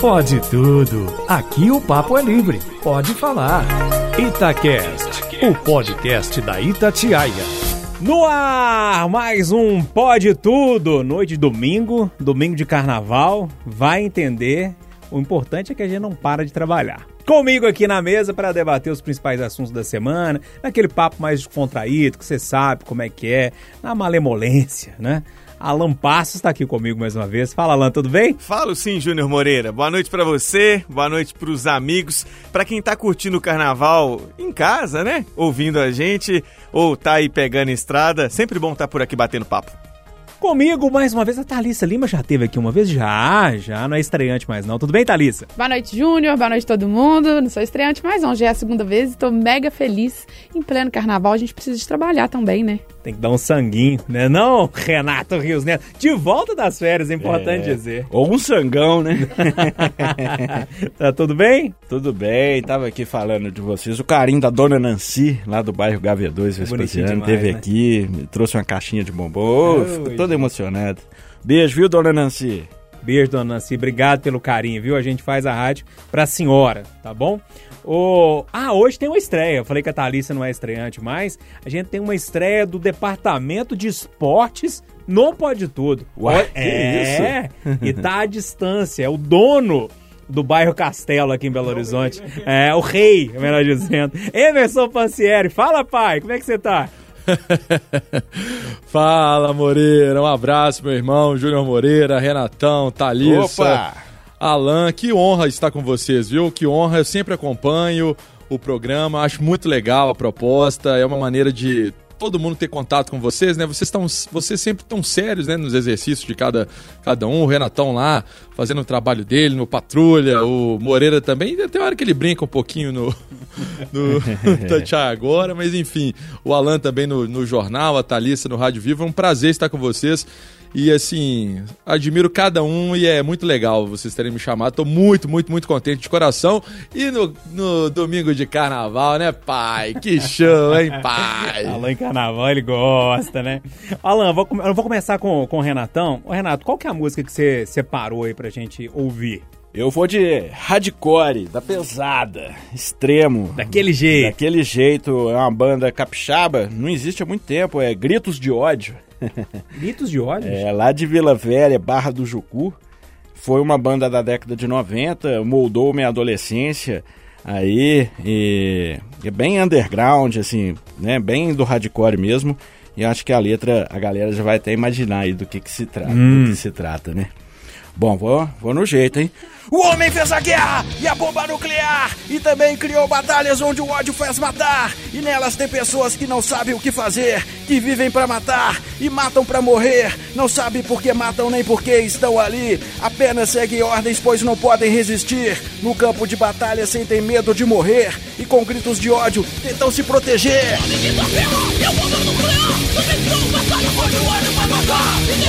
Pode tudo. Aqui o papo é livre. Pode falar. Itacast, o podcast da Itatiaia. No ar, mais um Pode Tudo. Noite de domingo, domingo de carnaval. Vai entender. O importante é que a gente não para de trabalhar. Comigo aqui na mesa para debater os principais assuntos da semana, naquele papo mais contraído, que você sabe como é que é, na malemolência, né? Alan Passos está aqui comigo mais uma vez. Fala, Alan, tudo bem? Falo sim, Júnior Moreira. Boa noite para você, boa noite para os amigos, para quem tá curtindo o carnaval em casa, né? Ouvindo a gente ou tá aí pegando estrada. Sempre bom estar tá por aqui batendo papo. Comigo, mais uma vez, a Thalissa Lima já teve aqui uma vez? Já, já, não é estreante mais não. Tudo bem, Thalissa? Boa noite, Júnior, boa noite todo mundo. Não sou estreante mais não, já é a segunda vez e tô mega feliz. Em pleno carnaval, a gente precisa de trabalhar também, né? Tem que dar um sanguinho, né? Não, Renato Rios Neto. De volta das férias, é importante é, dizer. Ou um sangão, né? tá tudo bem? Tudo bem, tava aqui falando de vocês. O carinho da dona Nancy, lá do bairro Gavê2, Vespasiano, teve né? aqui, me trouxe uma caixinha de bombom. Oh, todo emocionado. Beijo, viu, dona Nancy? Beijo, dona Nancy. Obrigado pelo carinho, viu? A gente faz a rádio pra senhora, tá bom? O... Ah, hoje tem uma estreia. Eu falei que a Thalissa não é estreante mais. A gente tem uma estreia do Departamento de Esportes no Pode Tudo. Ué, é, isso? e tá à distância. É o dono do bairro Castelo aqui em Belo Horizonte. É, o rei, melhor dizendo. Emerson Pancieri, fala pai, como é que você tá? fala Moreira, um abraço meu irmão, Júnior Moreira, Renatão, Thalissa. Opa! Alan, que honra estar com vocês, viu? Que honra, eu sempre acompanho o programa, acho muito legal a proposta, é uma maneira de todo mundo ter contato com vocês, né? Vocês estão, vocês sempre estão sérios, né, nos exercícios de cada, cada um. O Renatão lá fazendo o trabalho dele no patrulha, o Moreira também. Tem hora que ele brinca um pouquinho no no Tatiá agora, mas enfim, o Alan também no, no jornal, a Thalissa no Rádio Vivo. É um prazer estar com vocês. E assim, admiro cada um e é muito legal vocês terem me chamado. Tô muito, muito, muito contente de coração. E no, no domingo de carnaval, né, pai? Que show, hein, pai? Alan em carnaval, ele gosta, né? Alan, vou, eu vou começar com, com o Renatão. Ô, Renato, qual que é a música que você separou aí pra gente ouvir? Eu vou de hardcore, da pesada, extremo. Daquele jeito. Daquele jeito, é uma banda capixaba, não existe há muito tempo, é Gritos de Ódio. Gritos de ódio? É, lá de Vila Velha, Barra do Jucu. Foi uma banda da década de 90, moldou minha adolescência aí, e é bem underground, assim, né, bem do hardcore mesmo. E acho que a letra, a galera já vai até imaginar aí do que que se trata, hum. do que se trata, né? Bom, vou, vou no jeito, hein? O homem fez a guerra e a bomba nuclear e também criou batalhas onde o ódio faz matar. E nelas tem pessoas que não sabem o que fazer, que vivem para matar e matam para morrer. Não sabem por que matam nem por que estão ali. Apenas seguem ordens, pois não podem resistir. No campo de batalha sentem medo de morrer e com gritos de ódio tentam se proteger.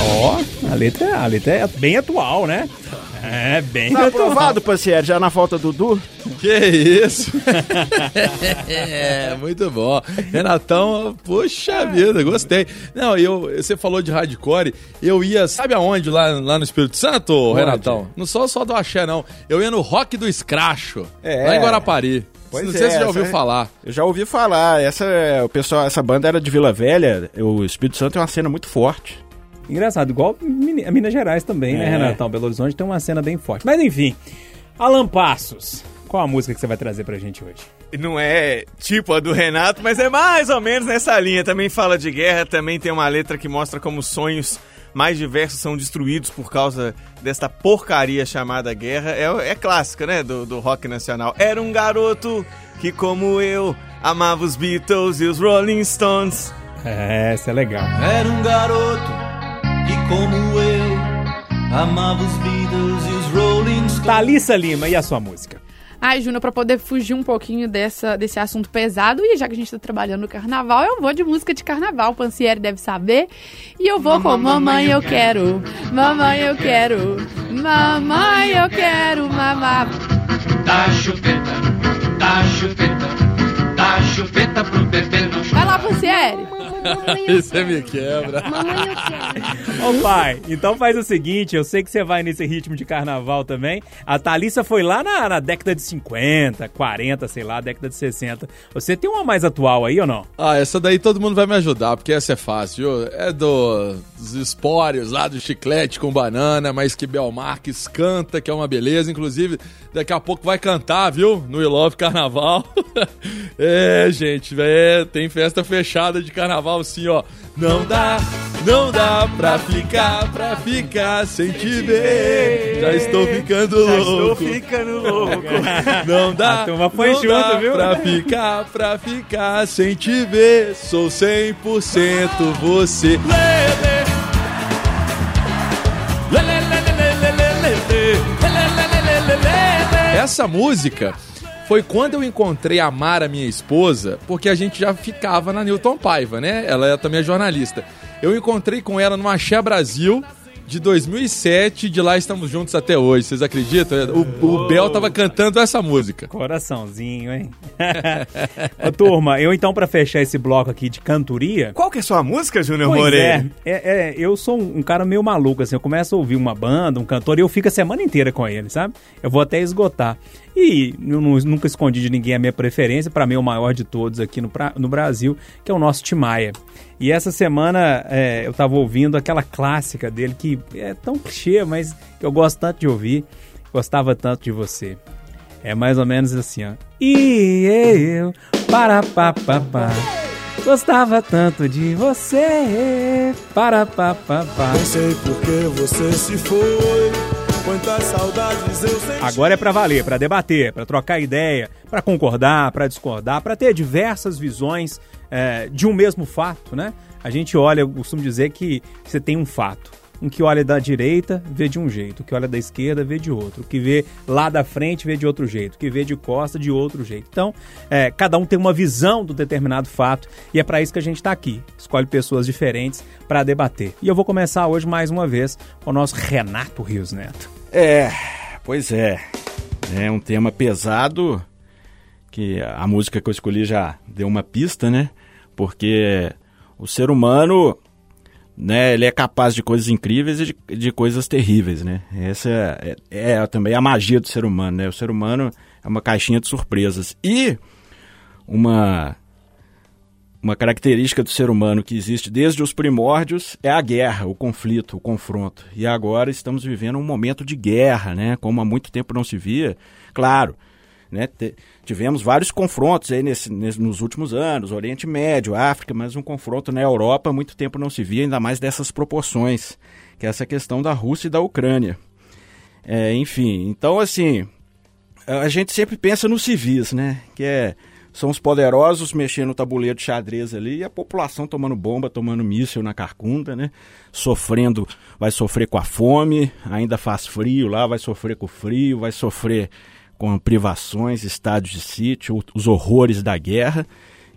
Ó, oh, a letra, a letra é bem atual, né? É, bem Tá aprovado, Pancieri, já na falta do Du? Que isso? é, muito bom. Renatão, poxa vida, gostei. Não, eu, você falou de hardcore, eu ia, sabe aonde lá, lá no Espírito Santo, Onde? Renatão? Não só, só do axé, não. Eu ia no Rock do Escracho, é. lá em Guarapari. Pois não sei é, se você já ouviu é... falar. Eu já ouvi falar. Essa, o pessoal, essa banda era de Vila Velha. O Espírito Santo é uma cena muito forte. Engraçado, igual a Minas Gerais também, né, é. né, Renatão? Belo Horizonte tem uma cena bem forte. Mas enfim, Alan Passos, qual a música que você vai trazer pra gente hoje? Não é tipo a do Renato, mas é mais ou menos nessa linha. Também fala de guerra, também tem uma letra que mostra como sonhos mais diversos são destruídos por causa desta porcaria chamada guerra. É, é clássica, né, do, do rock nacional. Era um garoto que, como eu, amava os Beatles e os Rolling Stones. É, essa é legal. Era um garoto como eu, amava os Beatles e os Rolling Stones. Thalissa Lima, e a sua música? Ai, Júnior, pra poder fugir um pouquinho dessa, desse assunto pesado, e já que a gente tá trabalhando no carnaval, eu vou de música de carnaval, o Pancieri deve saber. E eu vou com Mamãe Eu Quero, Mamãe Eu Quero, Mamãe Eu Quero, Mamãe. Dá chupeta, dá chupeta, chupeta pro bebê não Vai lá. Você me quebra. Mamãe, eu quero. Ô pai, então faz o seguinte, eu sei que você vai nesse ritmo de carnaval também. A Thalissa foi lá na, na década de 50, 40, sei lá, década de 60. Você tem uma mais atual aí ou não? Ah, essa daí todo mundo vai me ajudar, porque essa é fácil. viu? É do- dos espórios lá do chiclete com banana, mas que Bel Marques canta, que é uma beleza. Inclusive, daqui a pouco vai cantar, viu? No We Love Carnaval. é, gente, é, tem festa fechada de carnaval sim, ó. Não dá, não dá pra ficar, pra ficar sem te ver. Já estou ficando Já estou louco. ficando louco. Não dá, turma foi não junto, dá viu? pra ficar, pra ficar sem te ver. Sou 100% você. Essa música foi quando eu encontrei a Mara, minha esposa, porque a gente já ficava na Newton Paiva, né? Ela é também jornalista. Eu encontrei com ela no Axé Brasil de 2007, de lá estamos juntos até hoje. Vocês acreditam? O, o Bel tava cantando essa música. Coraçãozinho, hein? Ô, turma, eu então, pra fechar esse bloco aqui de cantoria. Qual que é a sua música, Júnior Moreira? é, é, é, eu sou um, um cara meio maluco, assim, eu começo a ouvir uma banda, um cantor, e eu fico a semana inteira com ele, sabe? Eu vou até esgotar. E eu nu- nunca escondi de ninguém a minha preferência, pra mim é o maior de todos aqui no, pra- no Brasil, que é o nosso Timaya. E essa semana é, eu tava ouvindo aquela clássica dele, que é tão clichê, mas eu gosto tanto de ouvir, gostava tanto de você. É mais ou menos assim, ó. E eu, para pa. Gostava tanto de você, para pa. Não sei por que você se foi. Quantas saudades eu senti. Agora é pra valer, pra debater, pra trocar ideia, pra concordar, pra discordar, pra ter diversas visões é, de um mesmo fato, né? A gente olha, eu costumo dizer que você tem um fato. Um que olha da direita vê de um jeito, o que olha da esquerda vê de outro, o que vê lá da frente vê de outro jeito, o que vê de costa de outro jeito. Então, é, cada um tem uma visão do determinado fato e é para isso que a gente está aqui. Escolhe pessoas diferentes para debater. E eu vou começar hoje mais uma vez com o nosso Renato Rios Neto. É, pois é. É um tema pesado que a música que eu escolhi já deu uma pista, né? Porque o ser humano, né, ele é capaz de coisas incríveis e de, de coisas terríveis, né? Essa é, é, é também a magia do ser humano, né? O ser humano é uma caixinha de surpresas. E uma uma característica do ser humano que existe desde os primórdios é a guerra, o conflito, o confronto. E agora estamos vivendo um momento de guerra, né? Como há muito tempo não se via. Claro, né? tivemos vários confrontos aí nesse, nesse- nos últimos anos, Oriente Médio, África, mas um confronto na Europa muito tempo não se via, ainda mais dessas proporções, que é essa questão da Rússia e da Ucrânia. É, enfim, então assim, a gente sempre pensa nos civis, né? Que é, são os poderosos mexendo no tabuleiro de xadrez ali e a população tomando bomba, tomando míssil na carcunda, né? Sofrendo, vai sofrer com a fome, ainda faz frio lá, vai sofrer com o frio, vai sofrer com privações, estádios de sítio, os horrores da guerra.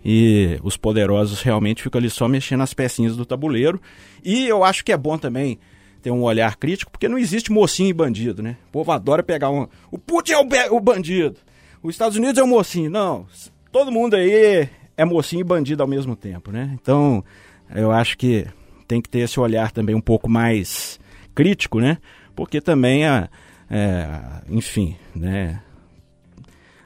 E os poderosos realmente ficam ali só mexendo as pecinhas do tabuleiro. E eu acho que é bom também ter um olhar crítico, porque não existe mocinho e bandido, né? O povo adora pegar um. O Putin é o, o bandido. Os Estados Unidos é o mocinho. Não. Todo mundo aí é mocinho e bandido ao mesmo tempo, né? Então, eu acho que tem que ter esse olhar também um pouco mais crítico, né? Porque também, a, é, enfim, né?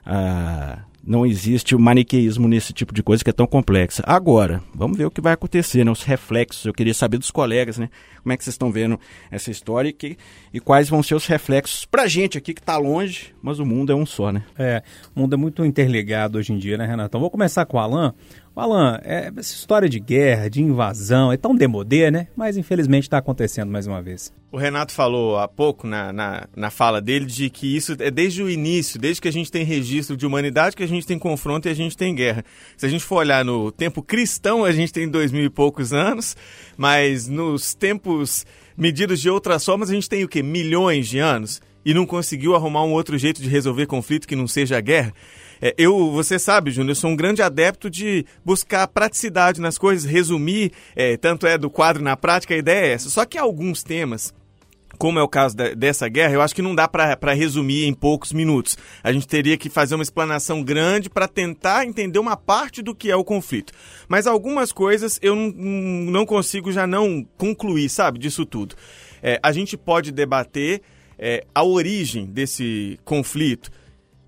Ah, não existe o maniqueísmo nesse tipo de coisa que é tão complexa. Agora, vamos ver o que vai acontecer, né? Os reflexos. Eu queria saber dos colegas, né? Como é que vocês estão vendo essa história e, que- e quais vão ser os reflexos pra gente aqui que tá longe, mas o mundo é um só, né? É, o mundo é muito interligado hoje em dia, né, Renatão? Vou começar com o Alan. Alan, é, essa história de guerra, de invasão, é tão demodê, né? Mas infelizmente está acontecendo mais uma vez. O Renato falou há pouco na, na, na fala dele de que isso é desde o início, desde que a gente tem registro de humanidade, que a gente tem confronto e a gente tem guerra. Se a gente for olhar no tempo cristão, a gente tem dois mil e poucos anos, mas nos tempos medidos de outras formas, a gente tem o quê? Milhões de anos? E não conseguiu arrumar um outro jeito de resolver conflito que não seja a guerra? É, eu, você sabe, Júnior, eu sou um grande adepto de buscar praticidade nas coisas, resumir, é, tanto é do quadro na prática, a ideia é essa. Só que alguns temas como é o caso de, dessa guerra, eu acho que não dá para resumir em poucos minutos. A gente teria que fazer uma explanação grande para tentar entender uma parte do que é o conflito. Mas algumas coisas eu não, não consigo já não concluir, sabe, disso tudo. É, a gente pode debater é, a origem desse conflito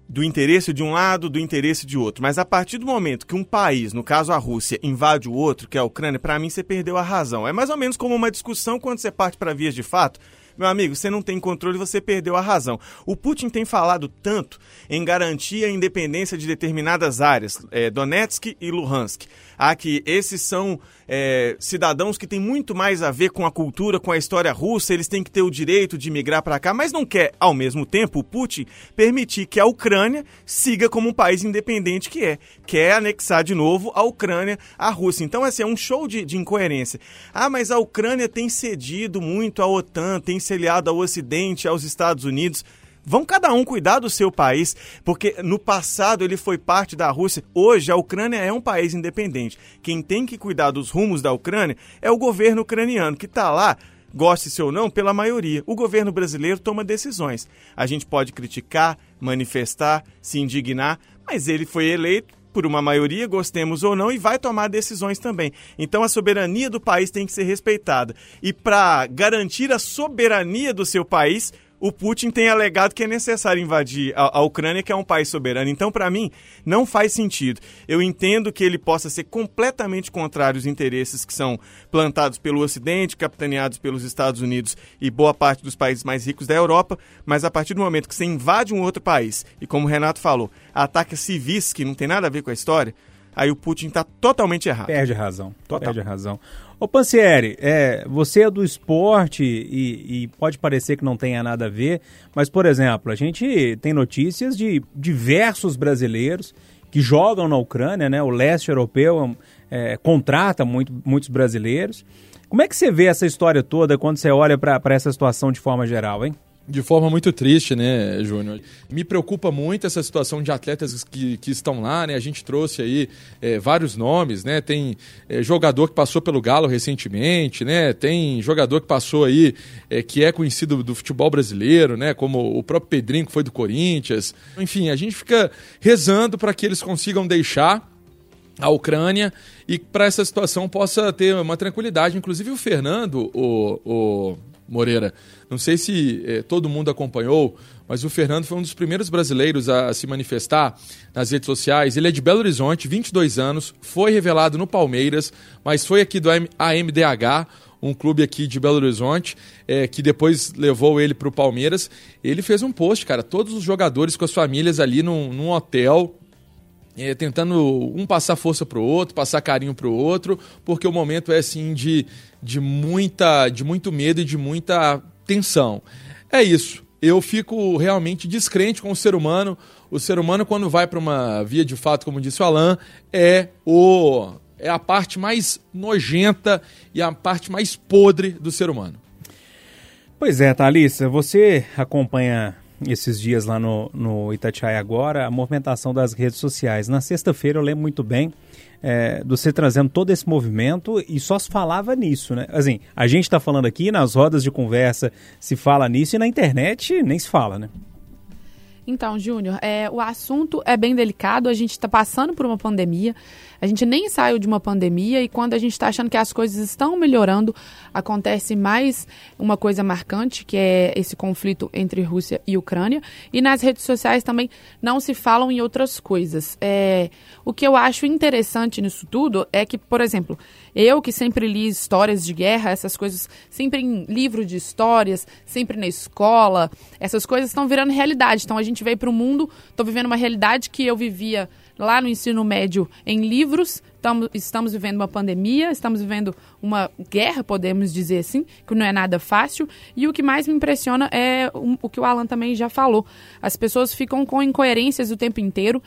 do interesse de um lado, do interesse de outro. Mas a partir do momento que um país, no caso a Rússia, invade o outro, que é a Ucrânia, para mim você perdeu a razão. É mais ou menos como uma discussão quando você parte para vias de fato meu amigo, você não tem controle, você perdeu a razão. O Putin tem falado tanto em garantir a independência de determinadas áreas, é, Donetsk e Luhansk. Ah, que esses são é, cidadãos que têm muito mais a ver com a cultura, com a história russa, eles têm que ter o direito de migrar para cá, mas não quer, ao mesmo tempo, o Putin permitir que a Ucrânia siga como um país independente que é. Quer anexar de novo a Ucrânia à Rússia. Então, assim, é um show de, de incoerência. Ah, mas a Ucrânia tem cedido muito à OTAN, tem se aliado ao Ocidente, aos Estados Unidos. Vão cada um cuidar do seu país, porque no passado ele foi parte da Rússia. Hoje a Ucrânia é um país independente. Quem tem que cuidar dos rumos da Ucrânia é o governo ucraniano, que está lá goste-se ou não, pela maioria. O governo brasileiro toma decisões. A gente pode criticar, manifestar, se indignar, mas ele foi eleito por uma maioria, gostemos ou não, e vai tomar decisões também. Então a soberania do país tem que ser respeitada. E para garantir a soberania do seu país, o Putin tem alegado que é necessário invadir a, a Ucrânia, que é um país soberano. Então, para mim, não faz sentido. Eu entendo que ele possa ser completamente contrário aos interesses que são plantados pelo Ocidente, capitaneados pelos Estados Unidos e boa parte dos países mais ricos da Europa, mas a partir do momento que você invade um outro país e, como o Renato falou, ataca civis que não tem nada a ver com a história, aí o Putin está totalmente errado. Perde a razão. Total. Perde a razão. Ô Pancieri, é, você é do esporte e, e, pode parecer que não tenha nada a ver, mas, por exemplo, a gente tem notícias de diversos brasileiros que jogam na Ucrânia, né? O leste europeu é, contrata muito, muitos brasileiros. Como é que você vê essa história toda quando você olha para essa situação de forma geral, hein? De forma muito triste, né, Júnior? Me preocupa muito essa situação de atletas que, que estão lá, né? A gente trouxe aí é, vários nomes, né? Tem é, jogador que passou pelo Galo recentemente, né? Tem jogador que passou aí, é, que é conhecido do futebol brasileiro, né? Como o próprio Pedrinho, que foi do Corinthians. Enfim, a gente fica rezando para que eles consigam deixar a Ucrânia e para essa situação possa ter uma tranquilidade. Inclusive o Fernando, o, o Moreira, não sei se eh, todo mundo acompanhou, mas o Fernando foi um dos primeiros brasileiros a, a, se manifestar nas redes sociais. Ele é de Belo Horizonte, 22 anos, foi revelado no Palmeiras, mas foi aqui do AMDH, um clube aqui de Belo Horizonte, eh, que depois levou ele para o Palmeiras. Ele fez um post, cara, todos os jogadores com as famílias ali num, num hotel, é, tentando um passar força pro outro, passar carinho pro outro, porque o momento é assim de, de muita de muito medo e de muita tensão. É isso. Eu fico realmente descrente com o ser humano. O ser humano quando vai para uma via de fato, como disse o Alan, é o é a parte mais nojenta e a parte mais podre do ser humano. Pois é, Thalissa, você acompanha esses dias lá no, no Itatiaia agora, a movimentação das redes sociais. Na sexta-feira eu lembro muito bem é, de você trazendo todo esse movimento e só se falava nisso, né? Assim, a gente está falando aqui, nas rodas de conversa se fala nisso e na internet nem se fala, né? Então, Júnior, é, o assunto é bem delicado, a gente está passando por uma pandemia, a gente nem saiu de uma pandemia e quando a gente está achando que as coisas estão melhorando, acontece mais uma coisa marcante, que é esse conflito entre Rússia e Ucrânia. E nas redes sociais também não se falam em outras coisas. É, o que eu acho interessante nisso tudo é que, por exemplo, eu que sempre li histórias de guerra, essas coisas sempre em livro de histórias, sempre na escola, essas coisas estão virando realidade. Então a gente veio para o mundo, estou vivendo uma realidade que eu vivia lá no ensino médio em livros. Estamos, estamos vivendo uma pandemia, estamos vivendo uma guerra, podemos dizer assim, que não é nada fácil. E o que mais me impressiona é o, o que o Alan também já falou. As pessoas ficam com incoerências o tempo inteiro.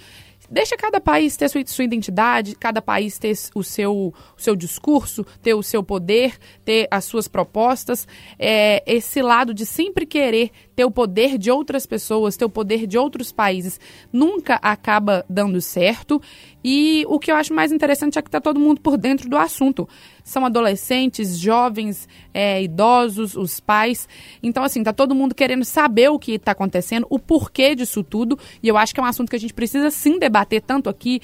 Deixa cada país ter sua, sua identidade, cada país ter o seu, o seu discurso, ter o seu poder, ter as suas propostas. É, esse lado de sempre querer ter o poder de outras pessoas, ter o poder de outros países, nunca acaba dando certo. E o que eu acho mais interessante é que está todo mundo por dentro do assunto. são adolescentes, jovens, é, idosos, os pais. Então, assim, tá todo mundo querendo saber o que está acontecendo, o porquê disso tudo. E eu acho que é um assunto que a gente precisa sim debater, tanto aqui,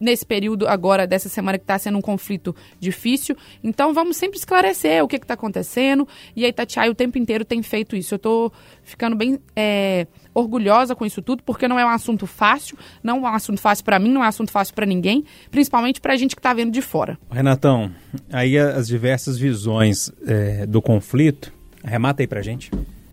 nesse período agora dessa semana que está sendo um conflito difícil. Então vamos sempre esclarecer o que está acontecendo. E a Itatiaia o tempo inteiro tem feito isso. Eu estou ficando bem é, orgulhosa com isso tudo, porque não é um assunto fácil, não é um assunto fácil para mim, não é um assunto fácil para ninguém, principalmente para a gente que está vendo de fora. Renatão, aí as diversas visões é, do conflito, arremata aí para gente.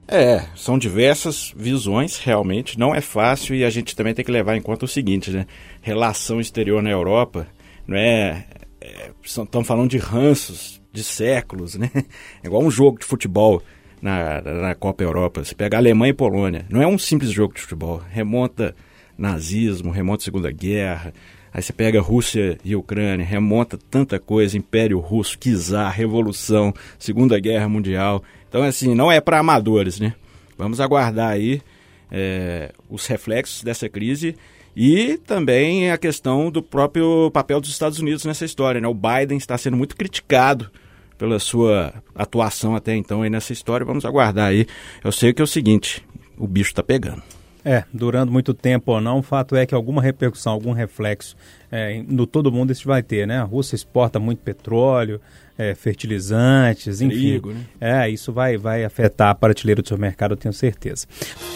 É, são diversas visões, realmente, não é fácil e a gente também tem que levar em conta o seguinte, né? Relação exterior na Europa, não é... é estamos falando de ranços de séculos, né? É igual um jogo de futebol na, na Copa Europa. Você pega Alemanha e Polônia, não é um simples jogo de futebol, remonta nazismo, remonta Segunda Guerra, Aí você pega Rússia e Ucrânia, remonta tanta coisa, Império Russo, Czar, Revolução, Segunda Guerra Mundial. Então, assim, não é para amadores, né? Vamos aguardar aí é, os reflexos dessa crise e também a questão do próprio papel dos Estados Unidos nessa história, né? O Biden está sendo muito criticado pela sua atuação até então aí nessa história. Vamos aguardar aí. Eu sei que é o seguinte, o bicho está pegando. É, durando muito tempo ou não, o fato é que alguma repercussão, algum reflexo é, no todo mundo isso vai ter, né? A Rússia exporta muito petróleo, é, fertilizantes, enfim. Trigo, né? É, isso vai, vai afetar a prateleira do seu mercado, eu tenho certeza.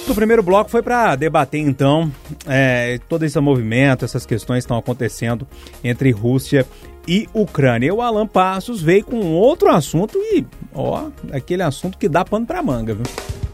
O primeiro bloco foi para debater, então, é, todo esse movimento, essas questões que estão acontecendo entre Rússia e Ucrânia. E o Alan Passos veio com outro assunto e, ó, aquele assunto que dá pano para manga, viu?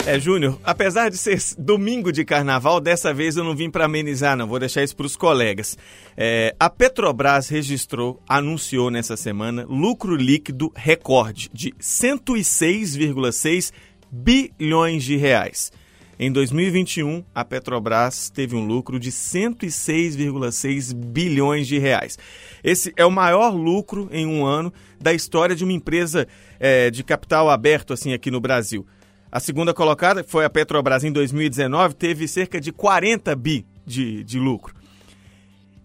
É, Júnior, apesar de ser domingo de carnaval, dessa vez eu não vim para amenizar, não. Vou deixar isso para os colegas. É, a Petrobras registrou, anunciou nessa semana, lucro líquido recorde de 106,6 bilhões de reais. Em 2021, a Petrobras teve um lucro de 106,6 bilhões de reais. Esse é o maior lucro em um ano da história de uma empresa é, de capital aberto assim aqui no Brasil. A segunda colocada foi a Petrobras em 2019, teve cerca de 40 bi de, de lucro.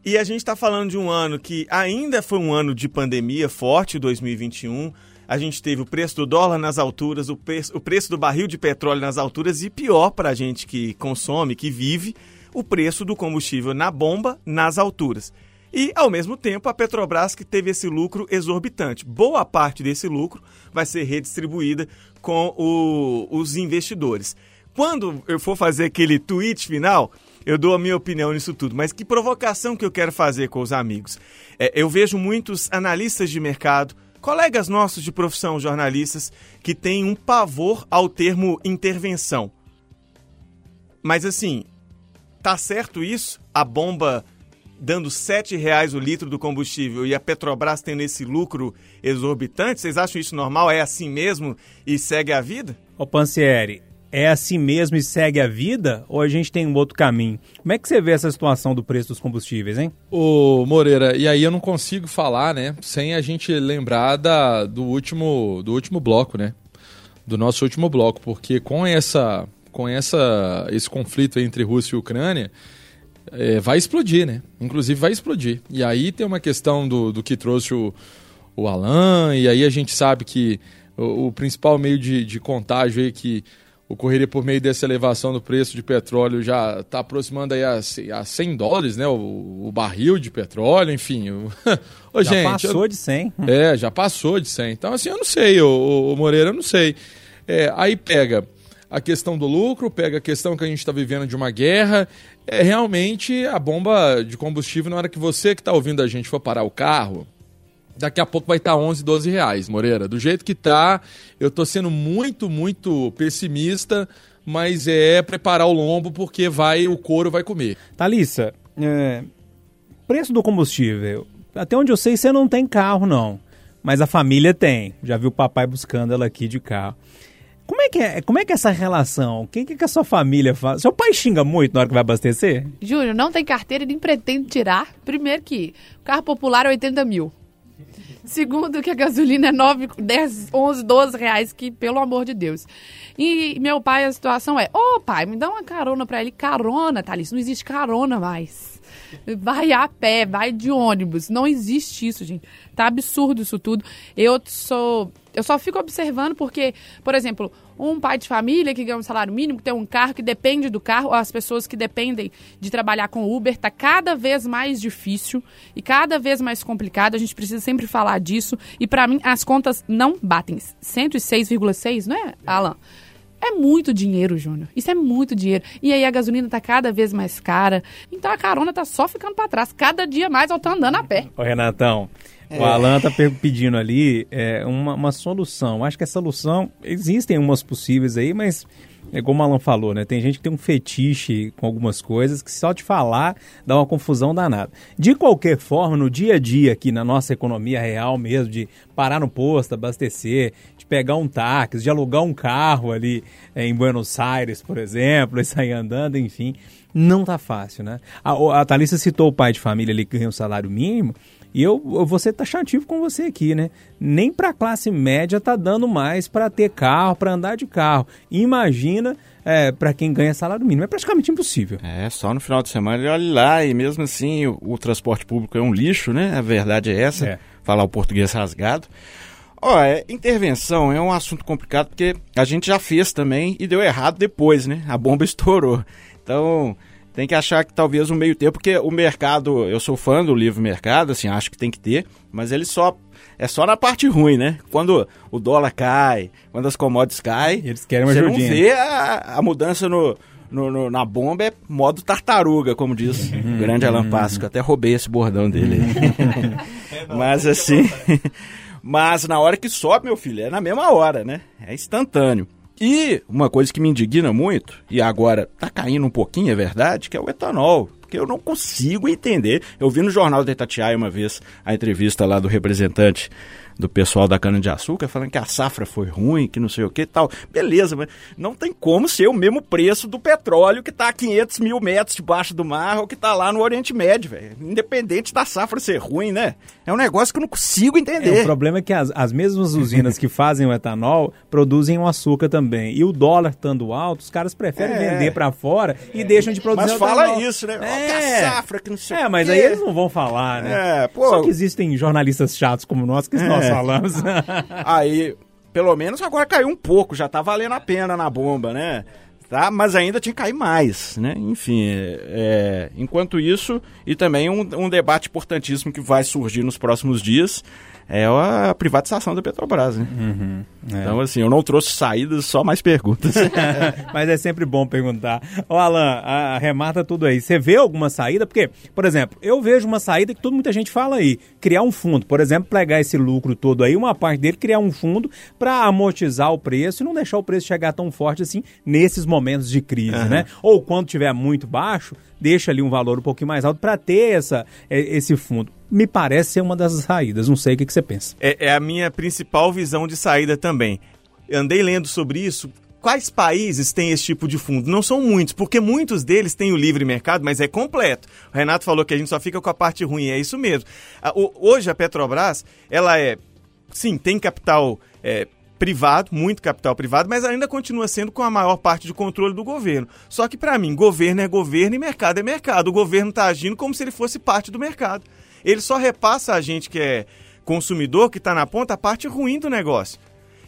E a gente está falando de um ano que ainda foi um ano de pandemia forte, 2021. A gente teve o preço do dólar nas alturas, o preço, o preço do barril de petróleo nas alturas e pior para a gente que consome, que vive, o preço do combustível na bomba nas alturas. E, ao mesmo tempo, a Petrobras que teve esse lucro exorbitante. Boa parte desse lucro vai ser redistribuída com o, os investidores. Quando eu for fazer aquele tweet final, eu dou a minha opinião nisso tudo. Mas que provocação que eu quero fazer com os amigos? É, eu vejo muitos analistas de mercado, colegas nossos de profissão, jornalistas, que têm um pavor ao termo intervenção. Mas assim, tá certo isso? A bomba dando R$ reais o litro do combustível e a Petrobras tendo esse lucro exorbitante, vocês acham isso normal? É assim mesmo e segue a vida? Ô Pansieri, é assim mesmo e segue a vida ou a gente tem um outro caminho? Como é que você vê essa situação do preço dos combustíveis, hein? Ô Moreira, e aí eu não consigo falar, né, sem a gente lembrar da, do, último, do último bloco, né? Do nosso último bloco, porque com essa com essa esse conflito entre Rússia e Ucrânia, é, vai explodir, né? Inclusive vai explodir. E aí tem uma questão do, do que trouxe o, o Alan, e aí a gente sabe que o, o principal meio de, de contágio aí que ocorreria por meio dessa elevação do preço de petróleo já está aproximando aí a, a 100 dólares, né? O, o barril de petróleo, enfim. O... Ô, já gente, passou eu... de 100. É, já passou de 100. Então, assim, eu não sei, o, Moreira, eu não sei. É, aí pega a questão do lucro, pega a questão que a gente está vivendo de uma guerra. É realmente a bomba de combustível, na hora que você que está ouvindo a gente for parar o carro, daqui a pouco vai estar tá 11, 12 reais, Moreira. Do jeito que tá, eu estou sendo muito, muito pessimista, mas é preparar o lombo porque vai o couro vai comer. Thalissa, é, preço do combustível, até onde eu sei, você não tem carro, não. Mas a família tem. Já viu o papai buscando ela aqui de carro. Como é que é, como é, que é essa relação? O que, que a sua família faz? Seu pai xinga muito na hora que vai abastecer? Júnior, não tem carteira e nem pretende tirar. Primeiro que o carro popular é 80 mil. Segundo, que a gasolina é 9, 10, 11, 12 reais, que pelo amor de Deus. E meu pai, a situação é: Ô oh, pai, me dá uma carona pra ele. Carona, Thalys, não existe carona mais. Vai a pé, vai de ônibus. Não existe isso, gente. Tá absurdo isso tudo. Eu sou. Eu só fico observando porque, por exemplo, um pai de família que ganha um salário mínimo, que tem um carro, que depende do carro, as pessoas que dependem de trabalhar com Uber, tá cada vez mais difícil e cada vez mais complicado. A gente precisa sempre falar disso. E para mim, as contas não batem. 106,6, não é, Alan? É muito dinheiro, Júnior. Isso é muito dinheiro. E aí a gasolina tá cada vez mais cara. Então a carona tá só ficando para trás. Cada dia mais eu tô andando a pé. Ô, Renatão. O Alan tá pedindo ali é, uma, uma solução. Acho que a solução, existem umas possíveis aí, mas é como o Alan falou, né? Tem gente que tem um fetiche com algumas coisas que só te falar dá uma confusão danada. De qualquer forma, no dia a dia aqui na nossa economia real mesmo, de parar no posto, abastecer, de pegar um táxi, de alugar um carro ali é, em Buenos Aires, por exemplo, e sair andando, enfim, não tá fácil, né? A, a Thalissa citou o pai de família ali que ganha um salário mínimo, e eu, eu vou ser taxativo com você aqui, né? Nem para classe média tá dando mais para ter carro, para andar de carro. Imagina é, para quem ganha salário mínimo. É praticamente impossível. É, só no final de semana ele olha lá e mesmo assim o, o transporte público é um lixo, né? A verdade é essa, é. falar o português rasgado. Ó, é, intervenção é um assunto complicado porque a gente já fez também e deu errado depois, né? A bomba estourou. Então, tem que achar que talvez um meio tempo, porque o mercado, eu sou fã do livre mercado, assim, acho que tem que ter, mas ele só é só na parte ruim, né? Quando o dólar cai, quando as commodities caem, eles querem uma você ajudinha. não vê a, a mudança no, no, no, na bomba é modo tartaruga, como diz o grande Alan Pasco. Até roubei esse bordão dele. mas assim, mas na hora que sobe, meu filho, é na mesma hora, né? É instantâneo. E uma coisa que me indigna muito, e agora tá caindo um pouquinho, é verdade, que é o etanol. Porque eu não consigo entender. Eu vi no jornal da Itatiaia uma vez a entrevista lá do representante do pessoal da cana-de-açúcar falando que a safra foi ruim, que não sei o que e tal. Beleza, mas não tem como ser o mesmo preço do petróleo que está a 500 mil metros debaixo do mar ou que está lá no Oriente Médio, velho. Independente da safra ser ruim, né? É um negócio que eu não consigo entender. É, o problema é que as, as mesmas usinas que fazem o etanol produzem o açúcar também. E o dólar estando alto, os caras preferem é. vender para fora e deixam de produzir Mas fala isso, né? É. safra, que não sei É, mas aí eles não vão falar, né? É, pô. Só que existem jornalistas chatos como nós que é. nós falamos. Aí, pelo menos agora caiu um pouco, já tá valendo a pena na bomba, né? Tá? Mas ainda tinha que cair mais, né? Enfim, é, enquanto isso, e também um, um debate importantíssimo que vai surgir nos próximos dias, é a privatização da Petrobras, né? Uhum, é. Então, assim, eu não trouxe saídas, só mais perguntas. Mas é sempre bom perguntar. Ô, Alan, arremata tudo aí. Você vê alguma saída? Porque, por exemplo, eu vejo uma saída que toda muita gente fala aí. Criar um fundo, por exemplo, pegar esse lucro todo aí, uma parte dele, criar um fundo para amortizar o preço e não deixar o preço chegar tão forte assim nesses momentos de crise, uhum. né? Ou quando tiver muito baixo, deixa ali um valor um pouquinho mais alto para ter essa, esse fundo me parece ser uma das saídas. Não sei o que, que você pensa. É, é a minha principal visão de saída também. Andei lendo sobre isso. Quais países têm esse tipo de fundo? Não são muitos, porque muitos deles têm o livre mercado, mas é completo. O Renato falou que a gente só fica com a parte ruim, é isso mesmo. Hoje a Petrobras, ela é, sim, tem capital é, privado, muito capital privado, mas ainda continua sendo com a maior parte de controle do governo. Só que para mim, governo é governo e mercado é mercado. O governo está agindo como se ele fosse parte do mercado ele só repassa a gente que é consumidor, que está na ponta, a parte ruim do negócio.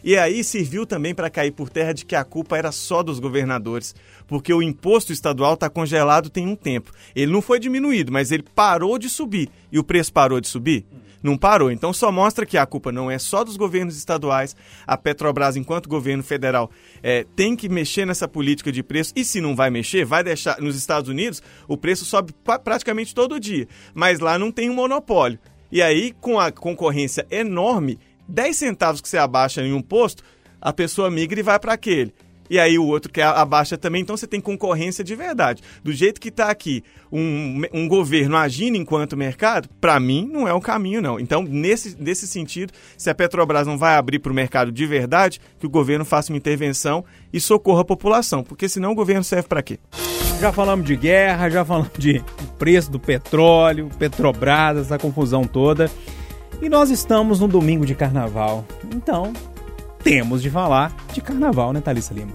E aí serviu também para cair por terra de que a culpa era só dos governadores, porque o imposto estadual está congelado tem um tempo. Ele não foi diminuído, mas ele parou de subir. E o preço parou de subir? Não parou. Então só mostra que a culpa não é só dos governos estaduais. A Petrobras, enquanto governo federal, é, tem que mexer nessa política de preço. E se não vai mexer, vai deixar. Nos Estados Unidos, o preço sobe praticamente todo dia. Mas lá não tem um monopólio. E aí, com a concorrência enorme, 10 centavos que você abaixa em um posto, a pessoa migra e vai para aquele. E aí o outro quer abaixa também, então você tem concorrência de verdade. Do jeito que está aqui um, um governo agindo enquanto mercado, para mim não é o caminho não. Então, nesse, nesse sentido, se a Petrobras não vai abrir para o mercado de verdade, que o governo faça uma intervenção e socorra a população, porque senão o governo serve para quê? Já falamos de guerra, já falamos de preço do petróleo, Petrobras, essa confusão toda. E nós estamos no domingo de carnaval. Então, temos de falar de carnaval, né, Thalissa Lima?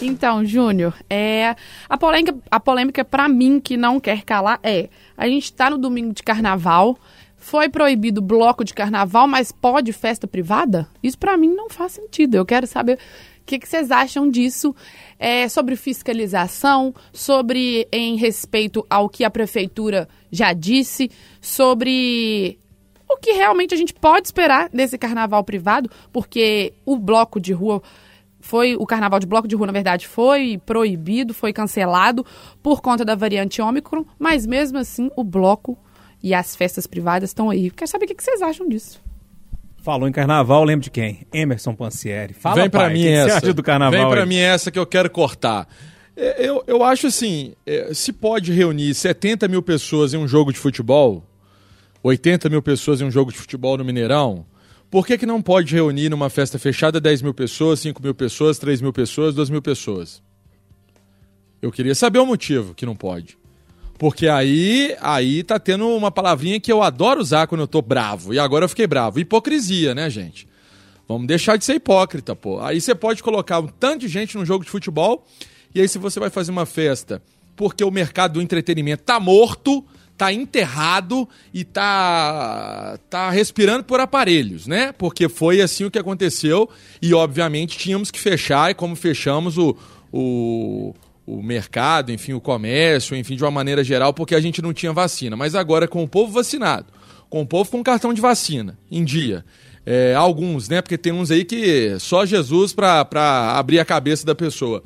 Então, Júnior, é, a polêmica, a polêmica para mim que não quer calar é: a gente está no domingo de carnaval, foi proibido bloco de carnaval, mas pode festa privada? Isso para mim não faz sentido. Eu quero saber o que, que vocês acham disso, é, sobre fiscalização, sobre em respeito ao que a prefeitura já disse, sobre o que realmente a gente pode esperar desse carnaval privado, porque o bloco de rua foi o carnaval de bloco de rua, na verdade, foi proibido, foi cancelado por conta da variante Ômicron, mas mesmo assim o bloco e as festas privadas estão aí. Quero saber o que vocês acham disso. Falou em carnaval, lembro de quem? Emerson Pancieri. Fala, Vem pra pai, mim que que essa. acha do carnaval? Vem pra aí? mim essa que eu quero cortar. É, Eu, eu acho assim, é, se pode reunir 70 mil pessoas em um jogo de futebol, 80 mil pessoas em um jogo de futebol no Mineirão, por que, que não pode reunir numa festa fechada 10 mil pessoas, 5 mil pessoas, 3 mil pessoas, 2 mil pessoas? Eu queria saber o motivo que não pode. Porque aí, aí tá tendo uma palavrinha que eu adoro usar quando eu tô bravo. E agora eu fiquei bravo. Hipocrisia, né, gente? Vamos deixar de ser hipócrita, pô. Aí você pode colocar um tanto de gente num jogo de futebol, e aí se você vai fazer uma festa porque o mercado do entretenimento tá morto, tá enterrado e tá tá respirando por aparelhos, né? Porque foi assim o que aconteceu e obviamente tínhamos que fechar e como fechamos o, o o mercado, enfim, o comércio, enfim, de uma maneira geral, porque a gente não tinha vacina. Mas agora, com o povo vacinado, com o povo com cartão de vacina em dia, é, alguns, né? Porque tem uns aí que só Jesus para abrir a cabeça da pessoa.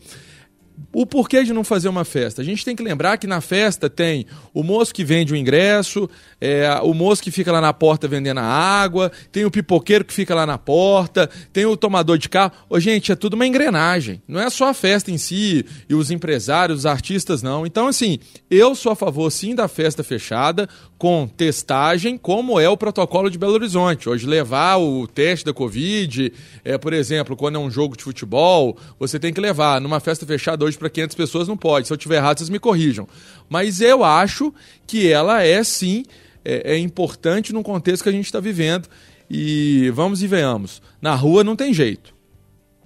O porquê de não fazer uma festa? A gente tem que lembrar que na festa tem o moço que vende o ingresso, é, o moço que fica lá na porta vendendo a água, tem o pipoqueiro que fica lá na porta, tem o tomador de carro. Ô, gente, é tudo uma engrenagem. Não é só a festa em si e os empresários, os artistas, não. Então, assim, eu sou a favor, sim, da festa fechada, com testagem, como é o protocolo de Belo Horizonte. Hoje, levar o teste da Covid, é, por exemplo, quando é um jogo de futebol, você tem que levar. Numa festa fechada hoje para 500 pessoas não pode. Se eu tiver errado, vocês me corrijam. Mas eu acho que ela é, sim, é, é importante no contexto que a gente está vivendo. E vamos e venhamos. Na rua não tem jeito.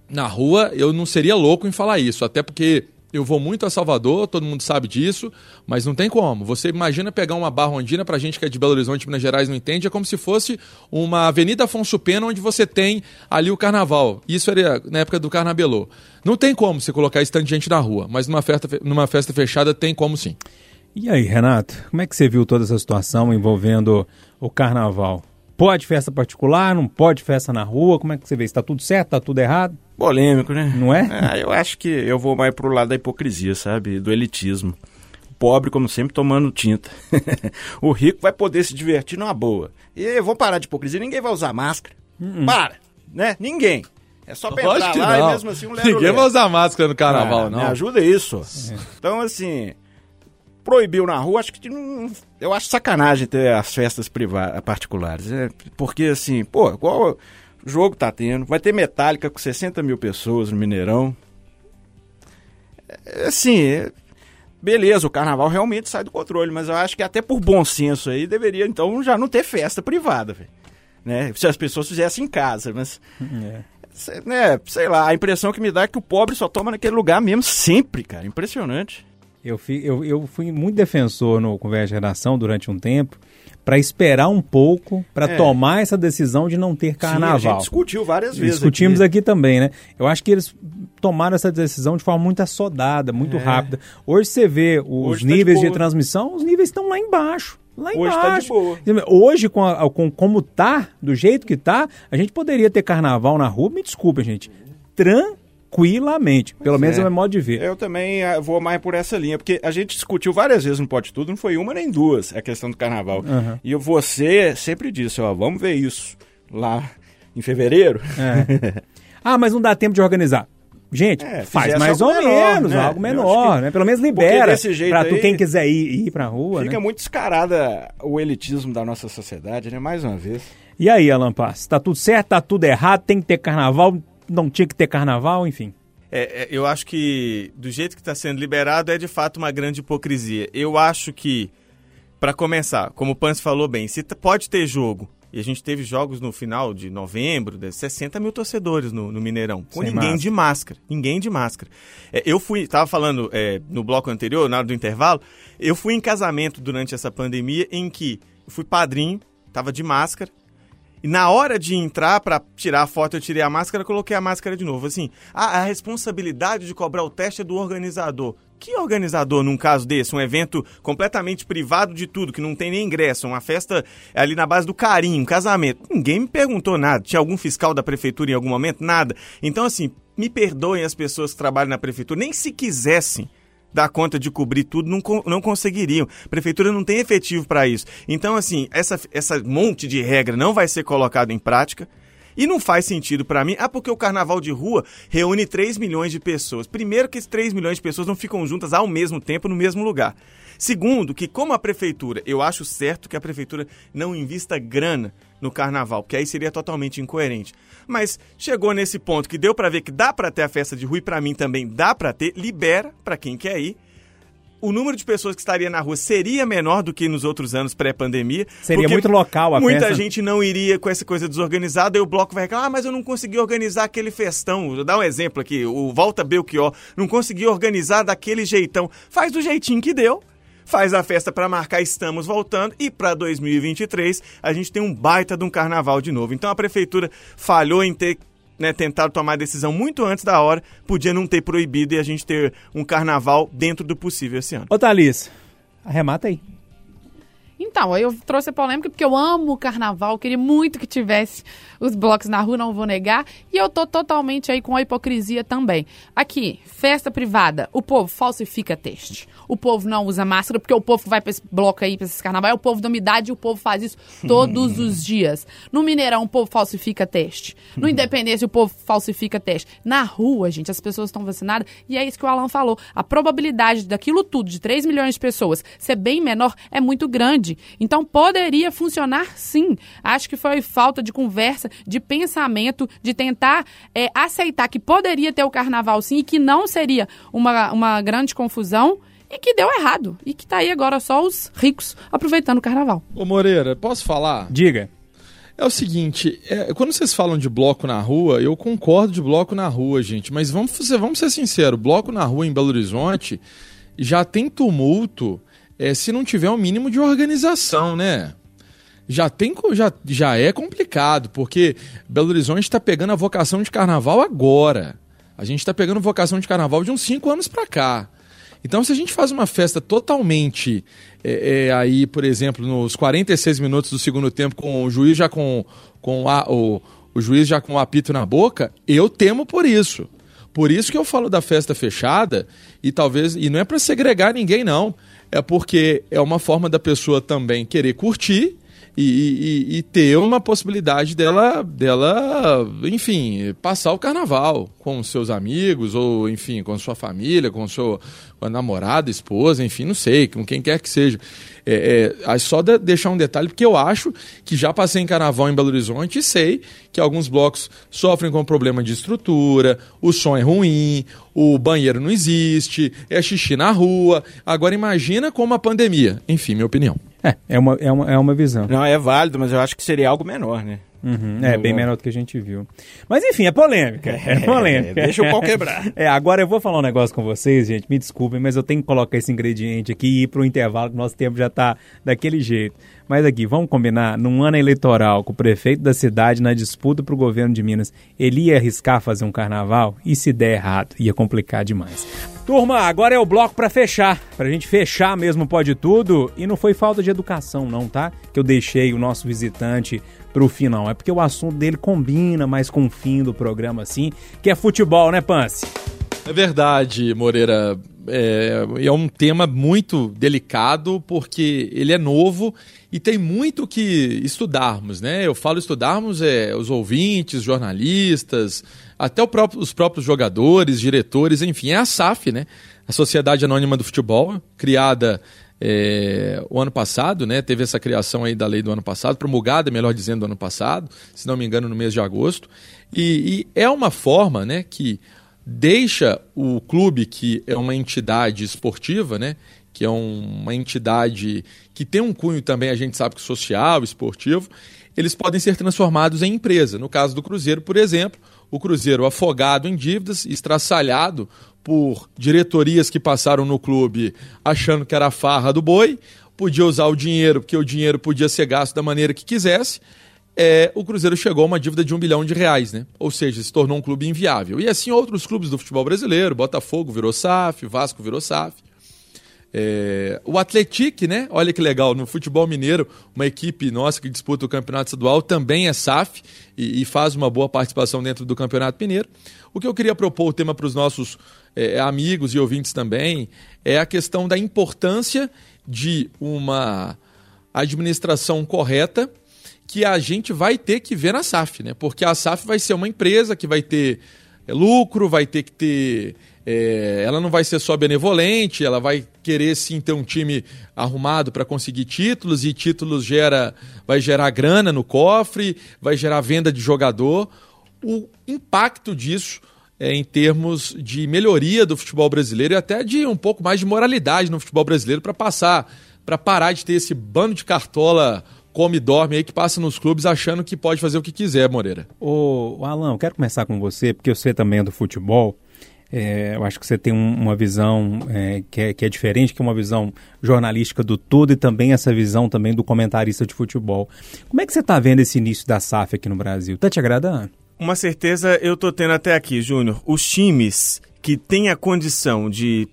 Na rua eu não seria louco em falar isso, até porque eu vou muito a Salvador, todo mundo sabe disso, mas não tem como. Você imagina pegar uma barra ondina, pra gente que é de Belo Horizonte, Minas Gerais, não entende, é como se fosse uma Avenida Afonso Pena, onde você tem ali o carnaval. Isso era na época do Carnabelô. Não tem como você colocar esse tanto de gente na rua, mas numa festa, numa festa fechada tem como sim. E aí, Renato, como é que você viu toda essa situação envolvendo o carnaval? Pode festa particular, não pode festa na rua? Como é que você vê? Está tudo certo? Está tudo errado? Polêmico, né? Não é? Ah, eu acho que eu vou mais pro lado da hipocrisia, sabe? Do elitismo. O pobre, como sempre, tomando tinta. o rico vai poder se divertir numa boa. E vamos parar de hipocrisia, ninguém vai usar máscara. Para, né? Ninguém. É só pra Lógico entrar que lá não. e mesmo assim um lero Ninguém vai usar máscara no carnaval, Ah, não. Me ajuda isso. Então, assim, proibiu na rua, acho que não, eu acho sacanagem ter as festas privadas, particulares. É, porque, assim, pô, igual o jogo tá tendo, vai ter Metallica com 60 mil pessoas no Mineirão. É, assim, é, beleza, o carnaval realmente sai do controle, mas eu acho que até por bom senso aí deveria, então, já não ter festa privada, velho. Né? Se as pessoas fizessem em casa, mas É. Sei, né, sei lá, a impressão que me dá é que o pobre só toma naquele lugar mesmo sempre, cara. Impressionante. Eu fui, eu, eu fui muito defensor no Conversa de Redação durante um tempo para esperar um pouco para É. tomar essa decisão de não ter Sim, a carnaval. gente discutiu várias vezes. Discutimos aqui. também, né? Eu acho que eles tomaram essa decisão de forma muito assodada, muito É. rápida. Hoje você vê os Hoje tá de níveis de, transmissão, os níveis estão lá embaixo. Lá Hoje tá embaixo. de boa. Hoje, com, a- com como tá, do jeito que tá, a gente poderia ter carnaval na rua, me desculpa, gente. Tranquilamente. Pelo menos é é. o meu modo de ver. Eu também ah, vou mais por essa linha, porque a gente discutiu várias vezes no Pode Tudo, não foi uma nem duas a questão do carnaval. Aham. E você sempre disse, ó, vamos ver isso lá em fevereiro. É. Ah, mas não dá tempo de organizar. Gente, É, faz mais ou menor, menos, né? algo menor, que- né? Pelo menos libera pra tu quem quiser ir, ir pra rua, Fica né? muito descarada o elitismo da nossa sociedade, né? Mais uma vez. E aí, Alan Pass, tá tudo certo, tá tudo errado, tem que ter carnaval, não tinha que ter carnaval, enfim. É, é, eu acho que do jeito que está sendo liberado é de fato uma grande hipocrisia. Eu acho que, para começar, como o Pans falou bem, se pode ter jogo E a gente teve jogos no final de novembro, de 60 mil torcedores no, no Mineirão, com Sem ninguém máscara. de máscara. Ninguém de máscara. É, eu fui, tava falando é, no bloco anterior, na hora do intervalo, eu fui em casamento durante essa pandemia em que eu fui padrinho, tava de máscara, e na hora de entrar para tirar a foto, eu tirei a máscara, coloquei a máscara de novo. Assim, a, a responsabilidade de cobrar o teste é do organizador. Que organizador num caso desse? Um evento completamente privado de tudo, que não tem nem ingresso, uma festa ali na base do carinho, um casamento. Ninguém me perguntou nada. Tinha algum fiscal da prefeitura em algum momento? Nada. Então, assim, me perdoem as pessoas que trabalham na prefeitura, nem se quisessem dar conta de cobrir tudo, não, não conseguiriam. A prefeitura não tem efetivo para isso. Então, assim, essa, essa monte de regra não vai ser colocado em prática. E não faz sentido para mim. Ah, porque o carnaval de rua reúne 3 milhões de pessoas. Primeiro, que esses 3 milhões de pessoas não ficam juntas ao mesmo tempo no mesmo lugar. Segundo, que como a prefeitura, eu acho certo que a prefeitura não invista grana no carnaval, porque aí seria totalmente incoerente. Mas chegou nesse ponto que deu para ver que dá para ter a festa de rua e para mim também dá para ter, libera para quem quer ir. O número de pessoas que estaria na rua seria menor do que nos outros anos pré-pandemia. Seria muito local a Muita festa. gente não iria com essa coisa desorganizada e o bloco vai reclamar, ah, mas eu não consegui organizar aquele festão. Vou dar um exemplo aqui, o Volta Belchior não conseguiu organizar daquele jeitão. Faz do jeitinho que deu. Faz a festa para marcar estamos voltando e para 2023 a gente tem um baita de um carnaval de novo. Então a prefeitura falhou em ter né, tentado tomar a decisão muito antes da hora, podia não ter proibido e a gente ter um carnaval dentro do possível esse ano. Ô, Thalys, arremata aí. Então, eu trouxe a polêmica porque eu amo o carnaval, queria muito que tivesse os blocos na rua, não vou negar. E eu tô totalmente aí com a hipocrisia também. Aqui, festa privada, o povo falsifica teste. O povo não usa máscara porque o povo que vai pra esse bloco aí, pra esse carnaval, é o povo da umidade e o povo faz isso todos os dias. No Mineirão, o povo falsifica teste. No Independência, o povo falsifica teste. Na rua, gente, as pessoas estão vacinadas e é isso que o Alan falou. A probabilidade daquilo tudo, de 3 milhões de pessoas, ser bem menor é muito grande. Então, poderia funcionar sim. Acho que foi falta de conversa, de pensamento, de tentar é, aceitar que poderia ter o carnaval sim e que não seria uma, uma grande confusão e que deu errado. E que tá aí agora só os ricos aproveitando o carnaval. Ô Moreira, posso falar? Diga. É o seguinte, é, quando vocês falam de bloco na rua, eu concordo de bloco na rua, gente. Mas vamos, vamos ser sinceros, bloco na rua em Belo Horizonte já tem tumulto é, se não tiver um mínimo de organização, né? Já, tem, já, já é complicado, porque Belo Horizonte está pegando a vocação de carnaval agora. A gente está pegando vocação de carnaval de uns 5 anos para cá. Então, se a gente faz uma festa totalmente é, é, aí, por exemplo, nos 46 minutos do segundo tempo, com o juiz já com, com a- o, o juiz já com o apito na boca, eu temo por isso. Por isso que eu falo da festa fechada e talvez e não é para segregar ninguém não, é porque é uma forma da pessoa também querer curtir e, e- e ter uma possibilidade dela, dela, enfim, passar o carnaval com seus amigos ou, enfim, com sua família, com sua com namorada, esposa, enfim, não sei, com quem quer que seja. É, é, só de- deixar um detalhe, porque eu acho que já passei em carnaval em Belo Horizonte e sei que alguns blocos sofrem com problema de estrutura, o som é ruim, o banheiro não existe, é xixi na rua. Agora imagina como a pandemia. Enfim, minha opinião. É, é uma, é uma, é uma visão. Não, é válido, mas eu acho que seria algo menor, né? Uhum, é, bem menor do que a gente viu. Mas enfim, é polêmica. É, polêmica. deixa o pau quebrar. É, agora eu vou falar um negócio com vocês, gente. Me desculpem, mas eu tenho que colocar esse ingrediente aqui e ir pro intervalo, que nosso tempo já tá daquele jeito. Mas aqui, vamos combinar, num ano eleitoral, com o prefeito da cidade na disputa pro governo de Minas, ele ia arriscar fazer um carnaval? E se der errado? Ia complicar demais. Turma, agora é o bloco pra fechar. Pra gente fechar mesmo pode tudo. E não foi falta de educação, não, tá? Que eu deixei o nosso visitante pro fim, não. É porque o assunto dele combina mais com o fim do programa, assim, que é futebol, né, Pance? É verdade, Moreira. É, é um tema muito delicado porque ele é novo e tem muito que estudarmos, né? Eu falo estudarmos é, os ouvintes, jornalistas, até próprio- os próprios jogadores, diretores, enfim, é a SAF, né? A Sociedade Anônima do Futebol, criada é, o ano passado, né? Teve essa criação aí da lei do ano passado, promulgada, melhor dizendo, do ano passado, se não me engano, no mês de agosto. E, e é uma forma, né, que deixa o clube, que é uma entidade esportiva, né? Que é um- uma entidade que tem um cunho também, a gente sabe que social, esportivo, eles podem ser transformados em empresa. No caso do Cruzeiro, por exemplo, o Cruzeiro afogado em dívidas, estraçalhado por diretorias que passaram no clube achando que era a farra do boi, podia usar o dinheiro, porque o dinheiro podia ser gasto da maneira que quisesse. É, o Cruzeiro chegou a uma dívida de um bilhão de reais, né? Ou seja, se tornou um clube inviável. E assim outros clubes do futebol brasileiro, Botafogo virou SAF, Vasco virou SAF. É, o Atletique, né? Olha que legal, no futebol mineiro, uma equipe nossa que disputa o campeonato estadual também é SAF e, e faz uma boa participação dentro do campeonato mineiro. O que eu queria propor o tema para os nossos é, amigos e ouvintes também é a questão da importância de uma administração correta que a gente vai ter que ver na SAF, né? Porque a SAF vai ser uma empresa que vai ter é, lucro, vai ter que ter é, ela não vai ser só benevolente, ela vai querer sim ter um time arrumado para conseguir títulos e títulos gera, vai gerar grana no cofre, vai gerar venda de jogador. O impacto disso é, em termos de melhoria do futebol brasileiro e até de um pouco mais de moralidade no futebol brasileiro para passar, para parar de ter esse bando de cartola come e dorme aí que passa nos clubes achando que pode fazer o que quiser, Moreira. Ô, Alan, eu quero começar com você, porque você também é do futebol. É, eu acho que você tem um, uma visão é, que, é, que, é, diferente, que é uma visão jornalística do todo e também essa visão também do comentarista de futebol. Como é que você está vendo esse início da SAF aqui no Brasil? Está te agradando? Uma certeza eu tô tendo até aqui, Júnior. Os times que têm a condição de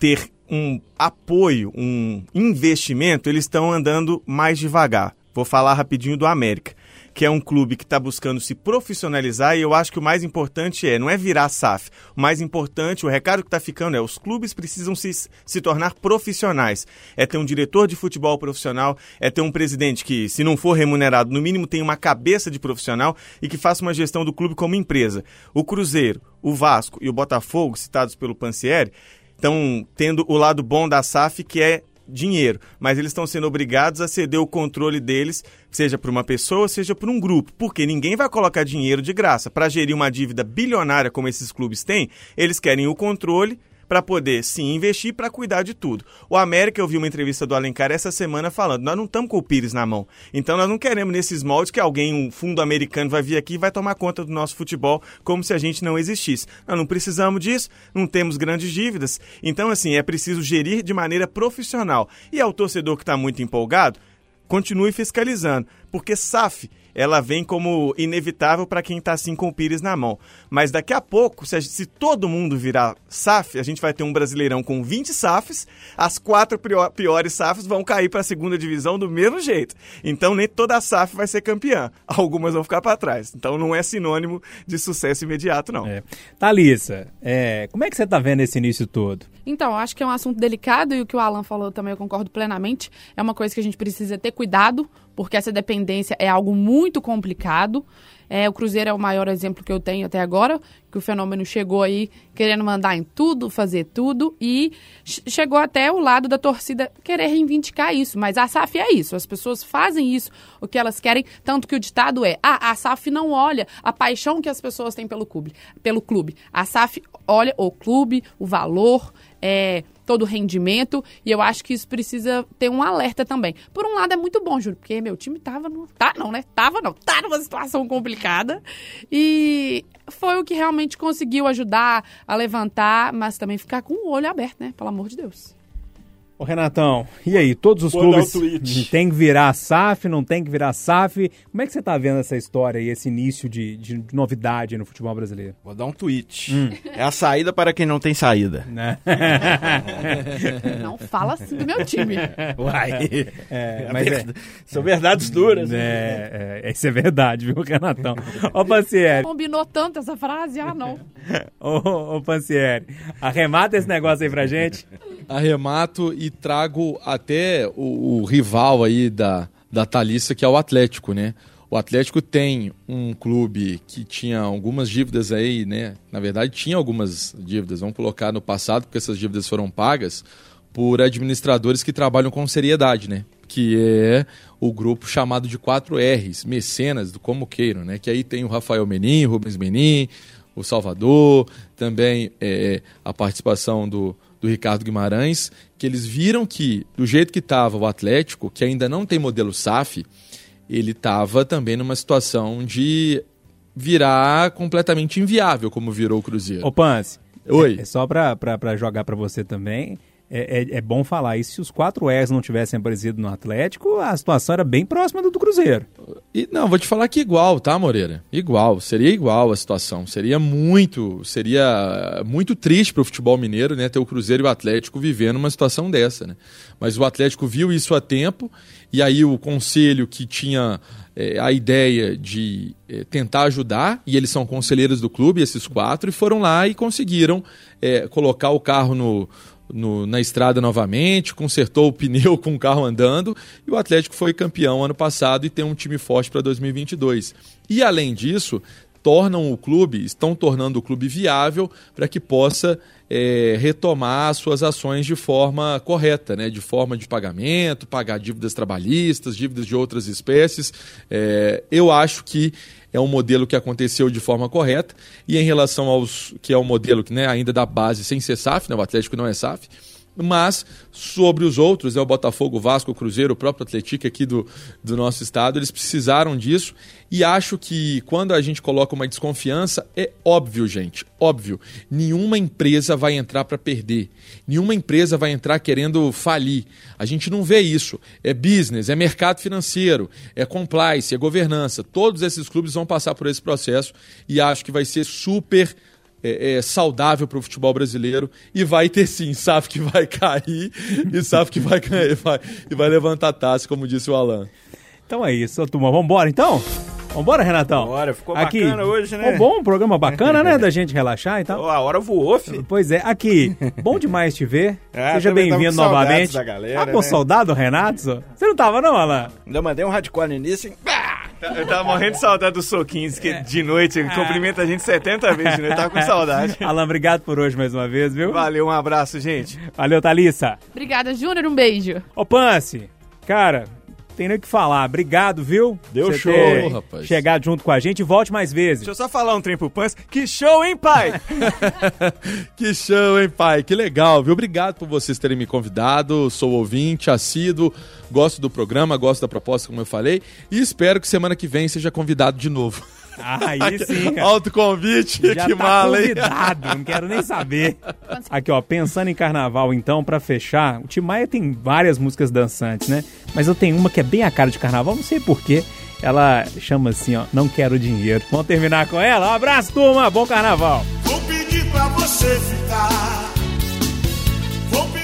ter um apoio, um investimento, eles estão andando mais devagar. Vou falar rapidinho do América que é um clube que está buscando se profissionalizar, e eu acho que o mais importante é, não é virar SAF, o mais importante, o recado que está ficando é, os clubes precisam se, se tornar profissionais. É ter um diretor de futebol profissional, é ter um presidente que, se não for remunerado, no mínimo tem uma cabeça de profissional e que faça uma gestão do clube como empresa. O Cruzeiro, o Vasco e o Botafogo, citados pelo Pancieri, estão tendo o lado bom da SAF, que é dinheiro, mas eles estão sendo obrigados a ceder o controle deles, seja para uma pessoa, seja para um grupo, porque ninguém vai colocar dinheiro de graça. Para gerir uma dívida bilionária como esses clubes têm, eles querem o controle para poder sim investir para cuidar de tudo. O América, eu vi uma entrevista do Alencar essa semana falando: nós não estamos com o Pires na mão. Então nós não queremos nesses moldes que alguém, um fundo americano, vai vir aqui e vai tomar conta do nosso futebol como se a gente não existisse. Nós não precisamos disso, não temos grandes dívidas. Então, assim, é preciso gerir de maneira profissional. E ao torcedor que está muito empolgado, continue fiscalizando, porque SAF ela vem como inevitável para quem está assim com o Pires na mão. Mas daqui a pouco, se, se, todo mundo virar SAF, a gente vai ter um Brasileirão com 20 SAFs, as quatro piores SAFs vão cair para a segunda divisão do mesmo jeito. Então nem toda a SAF vai ser campeã. Algumas vão ficar para trás. Então não é sinônimo de sucesso imediato, não. É. Thalissa, é, como é que você está vendo esse início todo? Então, acho que é um assunto delicado e o que o Alan falou também eu concordo plenamente. É uma coisa que a gente precisa ter cuidado, porque essa dependência é algo muito complicado. É, o Cruzeiro é o maior exemplo que eu tenho até agora, que o fenômeno chegou aí querendo mandar em tudo, fazer tudo, e chegou até o lado da torcida querer reivindicar isso. Mas a SAF é isso, as pessoas fazem isso, o que elas querem, tanto que o ditado é: ah, a SAF não olha a paixão que as pessoas têm pelo clube. Pelo clube. A SAF olha o clube, o valor, é, todo o rendimento, e eu acho que isso precisa ter um alerta também. Por um lado é muito bom, Júlio, porque meu time tava no... Tá não, né? Tava não, tá numa situação complicada, e foi o que realmente conseguiu ajudar a levantar, mas também ficar com o olho aberto, né? Pelo amor de Deus. Ô Renatão, e aí, todos os Vou clubes tem que virar SAF, não tem que virar SAF? Como é que você tá vendo essa história e esse início de, de novidade no futebol brasileiro? Vou dar um tweet. Hum. É a saída para quem não tem saída. Né? não fala assim do meu time. Uai. É, é mas é, são verdades duras. É, é, isso é verdade, viu, Renatão? Ô, Pancieri. Combinou tanto essa frase? Ah, não. ô, ô Pancieri, arremata esse negócio aí pra gente. Arremato e trago até o, o, rival aí da, da Thalissa, que é o Atlético, né? O Atlético tem um clube que tinha algumas dívidas aí, né? Na verdade, tinha algumas dívidas, vamos colocar no passado, porque essas dívidas foram pagas por administradores que trabalham com seriedade, né? Que é o grupo chamado de 4 R's, mecenas do Como Queiram, né? Que aí tem o Rafael Menin, Rubens Menin, o Salvador, também é, a participação do, do Ricardo Guimarães, que eles viram que, do jeito que estava o Atlético, que ainda não tem modelo SAF, ele estava também numa situação de virar completamente inviável, como virou o Cruzeiro. Ô, Pance. Oi. É, é só para jogar para você também. É, é, é, bom falar isso. Se os quatro R's não tivessem aparecido no Atlético, a situação era bem próxima do do Cruzeiro. E não, vou te falar que igual, tá, Moreira? Igual, seria igual a situação. Seria muito, seria muito triste para o futebol mineiro, né, ter o Cruzeiro e o Atlético vivendo uma situação dessa, né? Mas o Atlético viu isso a tempo e aí o conselho que tinha é, a ideia de é, tentar ajudar, e eles são conselheiros do clube, esses quatro, e foram lá e conseguiram é, colocar o carro no, no, na estrada novamente, consertou o pneu com o carro andando e o Atlético foi campeão ano passado e tem um time forte para 2022. E além disso, tornam o clube, estão tornando o clube viável para que possa é, retomar suas ações de forma correta, né? de forma de pagamento, pagar dívidas trabalhistas, dívidas de outras espécies. É, eu acho que é um modelo que aconteceu de forma correta. E em relação aos que é um modelo que né, ainda da base sem ser SAF, né, o Atlético não é SAF, mas sobre os outros, né, o Botafogo, o Vasco, o Cruzeiro, o próprio Atlético aqui do, do nosso estado, eles precisaram disso e acho que quando a gente coloca uma desconfiança, é óbvio, gente, óbvio, nenhuma empresa vai entrar para perder, nenhuma empresa vai entrar querendo falir. A gente não vê isso. É business, é mercado financeiro, é compliance, é governança. Todos esses clubes vão passar por esse processo e acho que vai ser super é, é, saudável para o futebol brasileiro e vai ter sim SAF que vai cair e SAF que vai, vai, e vai levantar a taça, como disse o Alan. Então é isso, turma. Vamos embora então? Vambora, Renatão? Bora, ficou aqui, bacana hoje, né? Um bom programa bacana, né? Da gente relaxar e tal. a hora voou, filho. Pois é, aqui, bom demais te ver. Ah, Seja bem-vindo novamente. Da galera, ah, pô, né? soldado Renato? Você não tava não, Alan? Ainda mandei um hardcore no início, hein? Eu tava morrendo de saudade do Soquins, que de noite é. cumprimenta a gente 70 vezes, né? Eu tava com saudade. Alan, obrigado por hoje mais uma vez, viu? Valeu, um abraço, gente. Valeu, Thalissa. Obrigada, Júnior, um beijo. Ô, Pance, cara, tem nem o que falar. Obrigado, viu? Deu show, ter rapaz. Chegado junto com a gente. Volte mais vezes. Deixa eu só falar um trem pro Pans. Que show, hein, pai? que show, hein, pai? Que legal, viu? Obrigado por vocês terem me convidado. Sou ouvinte, assíduo, gosto do programa, gosto da proposta, como eu falei. E espero que semana que vem seja convidado de novo. Aí sim, cara. Autoconvite, Já que tá hein? convidado, não quero nem saber. Aqui, ó, pensando em carnaval, então, para fechar, o Tim Maia tem várias músicas dançantes, né? Mas eu tenho uma que é bem a cara de carnaval, não sei porquê. Ela chama assim, ó, Não Quero Dinheiro. Vamos terminar com ela? Um abraço, turma! Bom carnaval! Vou pedir pra você ficar. Vou pedir